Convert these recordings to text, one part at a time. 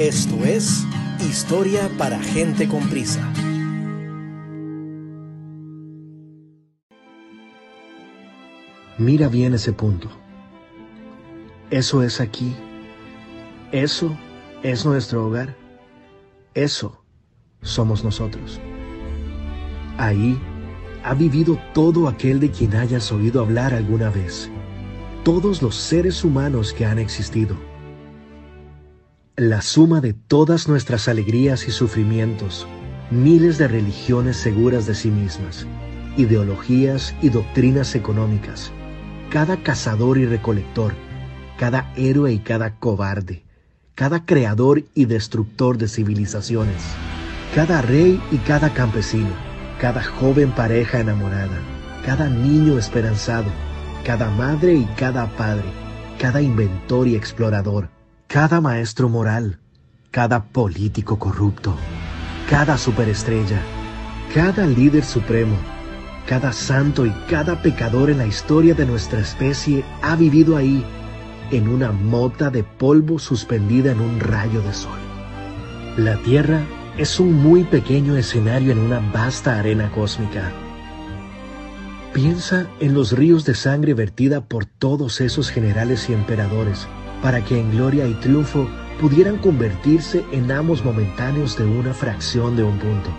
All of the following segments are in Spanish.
Esto es Historia para gente con prisa. Mira bien ese punto. Eso es aquí. Eso es nuestro hogar. Eso somos nosotros. Ahí ha vivido todo aquel de quien hayas oído hablar alguna vez. Todos los seres humanos que han existido. La suma de todas nuestras alegrías y sufrimientos. Miles de religiones seguras de sí mismas. Ideologías y doctrinas económicas. Cada cazador y recolector. Cada héroe y cada cobarde. Cada creador y destructor de civilizaciones. Cada rey y cada campesino cada joven pareja enamorada, cada niño esperanzado, cada madre y cada padre, cada inventor y explorador, cada maestro moral, cada político corrupto, cada superestrella, cada líder supremo, cada santo y cada pecador en la historia de nuestra especie ha vivido ahí, en una mota de polvo suspendida en un rayo de sol. La Tierra es un muy pequeño escenario en una vasta arena cósmica. Piensa en los ríos de sangre vertida por todos esos generales y emperadores, para que en gloria y triunfo pudieran convertirse en amos momentáneos de una fracción de un punto.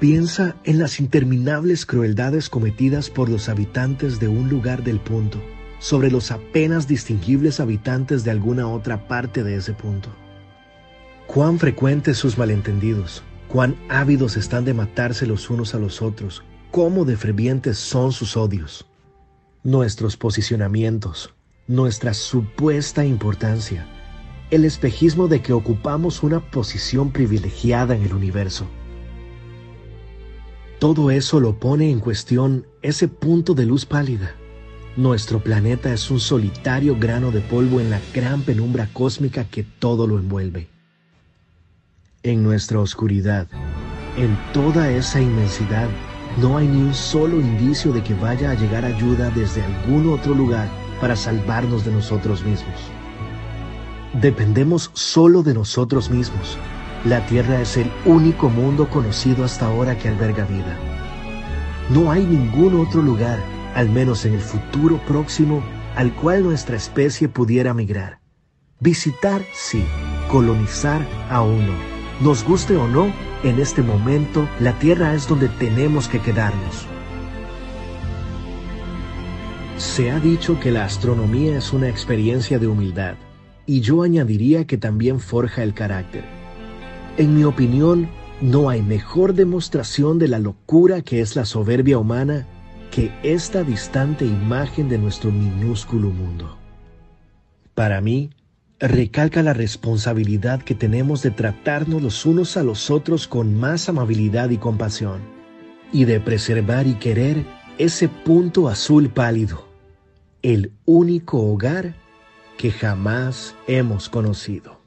Piensa en las interminables crueldades cometidas por los habitantes de un lugar del punto sobre los apenas distinguibles habitantes de alguna otra parte de ese punto. Cuán frecuentes sus malentendidos, cuán ávidos están de matarse los unos a los otros, cómo de fervientes son sus odios. Nuestros posicionamientos, nuestra supuesta importancia, el espejismo de que ocupamos una posición privilegiada en el universo. Todo eso lo pone en cuestión ese punto de luz pálida. Nuestro planeta es un solitario grano de polvo en la gran penumbra cósmica que todo lo envuelve en nuestra oscuridad, en toda esa inmensidad, no hay ni un solo indicio de que vaya a llegar ayuda desde algún otro lugar para salvarnos de nosotros mismos. Dependemos solo de nosotros mismos. La Tierra es el único mundo conocido hasta ahora que alberga vida. No hay ningún otro lugar, al menos en el futuro próximo, al cual nuestra especie pudiera migrar. Visitar sí, colonizar aún no. Nos guste o no, en este momento la tierra es donde tenemos que quedarnos. Se ha dicho que la astronomía es una experiencia de humildad, y yo añadiría que también forja el carácter. En mi opinión, no hay mejor demostración de la locura que es la soberbia humana que esta distante imagen de nuestro minúsculo mundo. Para mí, recalca la responsabilidad que tenemos de tratarnos los unos a los otros con más amabilidad y compasión, y de preservar y querer ese punto azul pálido, el único hogar que jamás hemos conocido.